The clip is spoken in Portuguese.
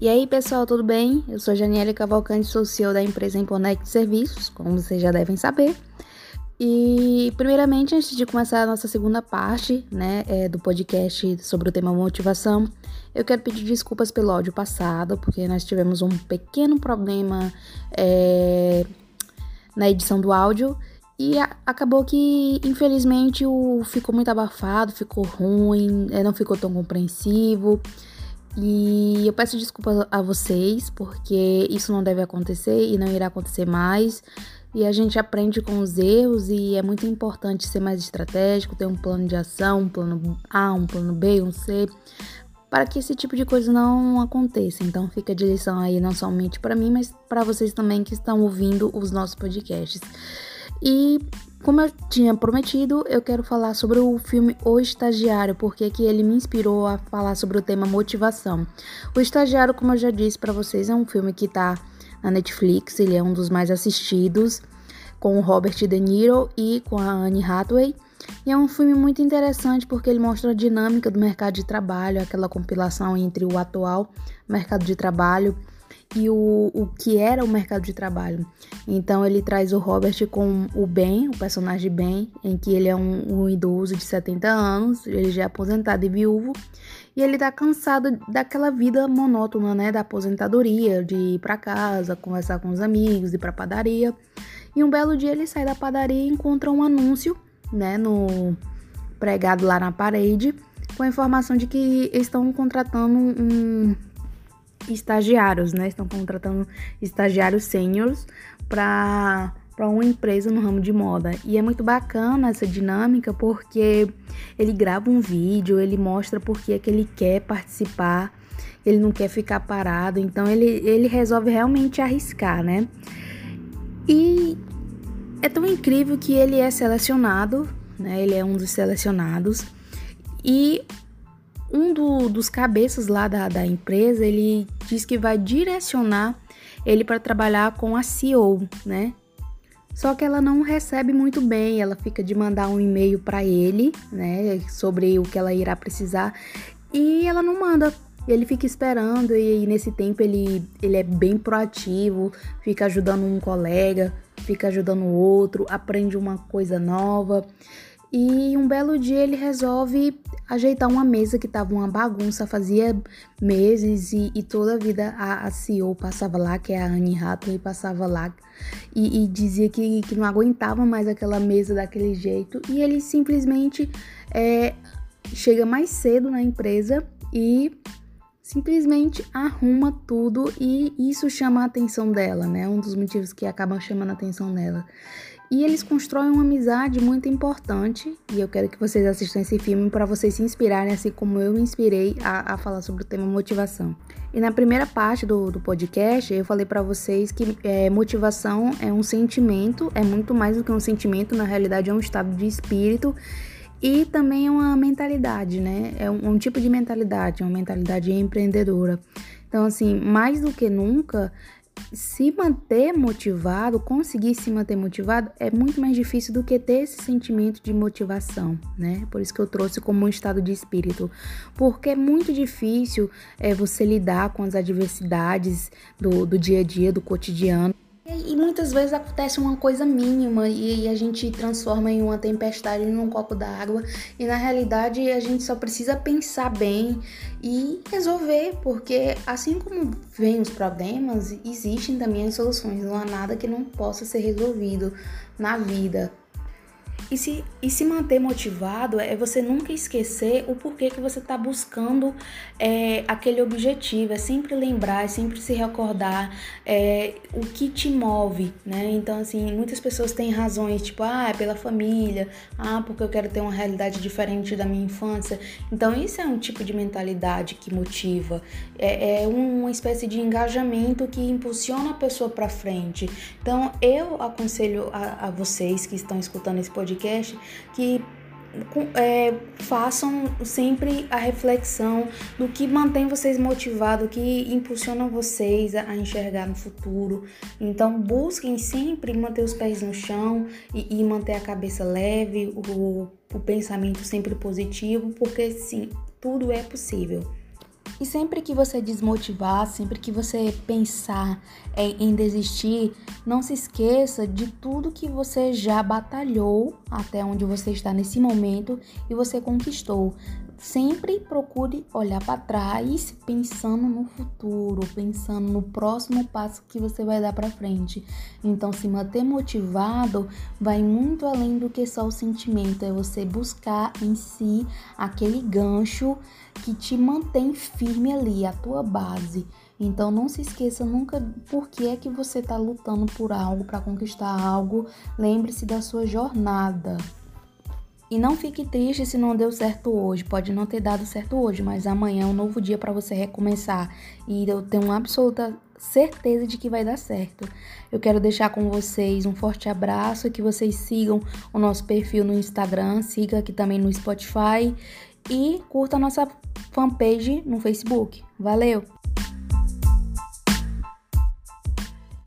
E aí, pessoal, tudo bem? Eu sou Janiele Cavalcante, sou CEO da empresa Imponect Serviços, como vocês já devem saber. E, primeiramente, antes de começar a nossa segunda parte, né, é, do podcast sobre o tema motivação, eu quero pedir desculpas pelo áudio passado, porque nós tivemos um pequeno problema é, na edição do áudio e acabou que, infelizmente, o ficou muito abafado, ficou ruim, é, não ficou tão compreensivo. E eu peço desculpas a vocês, porque isso não deve acontecer e não irá acontecer mais. E a gente aprende com os erros e é muito importante ser mais estratégico, ter um plano de ação, um plano A, um plano B, um C, para que esse tipo de coisa não aconteça. Então fica de lição aí não somente para mim, mas para vocês também que estão ouvindo os nossos podcasts. E como eu tinha prometido, eu quero falar sobre o filme O Estagiário, porque que ele me inspirou a falar sobre o tema motivação. O Estagiário, como eu já disse para vocês, é um filme que está na Netflix, ele é um dos mais assistidos, com o Robert De Niro e com a Anne Hathaway. E é um filme muito interessante porque ele mostra a dinâmica do mercado de trabalho, aquela compilação entre o atual mercado de trabalho e o, o que era o mercado de trabalho. Então ele traz o Robert com o Ben, o personagem Ben, em que ele é um, um idoso de 70 anos, ele já é aposentado e viúvo, e ele tá cansado daquela vida monótona, né, da aposentadoria, de ir para casa, conversar com os amigos, ir para padaria. E um belo dia ele sai da padaria e encontra um anúncio, né, no pregado lá na parede, com a informação de que estão contratando um estagiários, né? Estão contratando estagiários sêniores para para uma empresa no ramo de moda. E é muito bacana essa dinâmica porque ele grava um vídeo, ele mostra por que é que ele quer participar, ele não quer ficar parado, então ele, ele resolve realmente arriscar, né? E é tão incrível que ele é selecionado, né? Ele é um dos selecionados. E um do, dos cabeças lá da, da empresa, ele diz que vai direcionar ele para trabalhar com a CEO, né? Só que ela não recebe muito bem, ela fica de mandar um e-mail para ele, né, sobre o que ela irá precisar, e ela não manda. Ele fica esperando e, e nesse tempo ele, ele é bem proativo, fica ajudando um colega, fica ajudando o outro, aprende uma coisa nova. E um belo dia ele resolve ajeitar uma mesa que estava uma bagunça, fazia meses e, e toda a vida a, a, CEO passava lá, que é a Anne Hathaway, passava lá e, e, dizia que, que não aguentava mais aquela mesa daquele jeito. E ele simplesmente é, chega mais cedo na empresa e simplesmente arruma tudo e isso chama a atenção dela, né? Um dos motivos que acabam chamando a atenção dela. E eles constroem uma amizade muito importante. E eu quero que vocês assistam esse filme para vocês se inspirarem, assim como eu me inspirei a, a falar sobre o tema motivação. E na primeira parte do, do podcast, eu falei para vocês que é, motivação é um sentimento, é muito mais do que um sentimento, na realidade é um estado de espírito e também é uma mentalidade, né? É um, um tipo de mentalidade, uma mentalidade empreendedora. Então, assim, mais do que nunca, se manter motivado, conseguir se manter motivado é muito mais difícil do que ter esse sentimento de motivação, né? Por isso que eu trouxe como um estado de espírito, porque é muito difícil é, você lidar com as adversidades do, do dia a dia, do cotidiano. E muitas vezes acontece uma coisa mínima e a gente transforma em uma tempestade num copo d'água e na realidade a gente só precisa pensar bem e resolver, porque assim como vem os problemas, existem também as soluções, não há nada que não possa ser resolvido na vida. E se, e se manter motivado é você nunca esquecer o porquê que você está buscando é, aquele objetivo. É sempre lembrar, é sempre se recordar é, o que te move, né? Então, assim, muitas pessoas têm razões, tipo, ah, é pela família, ah, porque eu quero ter uma realidade diferente da minha infância. Então, isso é um tipo de mentalidade que motiva. É, é uma espécie de engajamento que impulsiona a pessoa para frente. Então, eu aconselho a, a vocês que estão escutando esse podcast podcast que é, façam sempre a reflexão do que mantém vocês motivados, que impulsiona vocês a, enxergar no futuro. Então, busquem sempre manter os pés no chão e, e manter a cabeça leve, o, o pensamento sempre positivo, porque sim, tudo é possível. E sempre que você desmotivar, sempre que você pensar em desistir, não se esqueça de tudo que você já batalhou até onde você está nesse momento e você conquistou. Sempre procure olhar para trás, pensando no futuro, pensando no próximo passo que você vai dar para frente. Então, se manter motivado vai muito além do que só o sentimento, é você buscar em si aquele gancho que te mantém firme ali, a tua base. Então não se esqueça nunca por que é que você está lutando por algo, para conquistar algo. Lembre-se da sua jornada. E não fique triste se não deu certo hoje. Pode não ter dado certo hoje, mas amanhã é um novo dia para você recomeçar. E eu tenho absoluta certeza de que vai dar certo. Eu quero deixar com vocês um forte abraço, que vocês sigam o nosso perfil no Instagram, siga aqui também no Spotify e curta a nossa fanpage no Facebook. Valeu!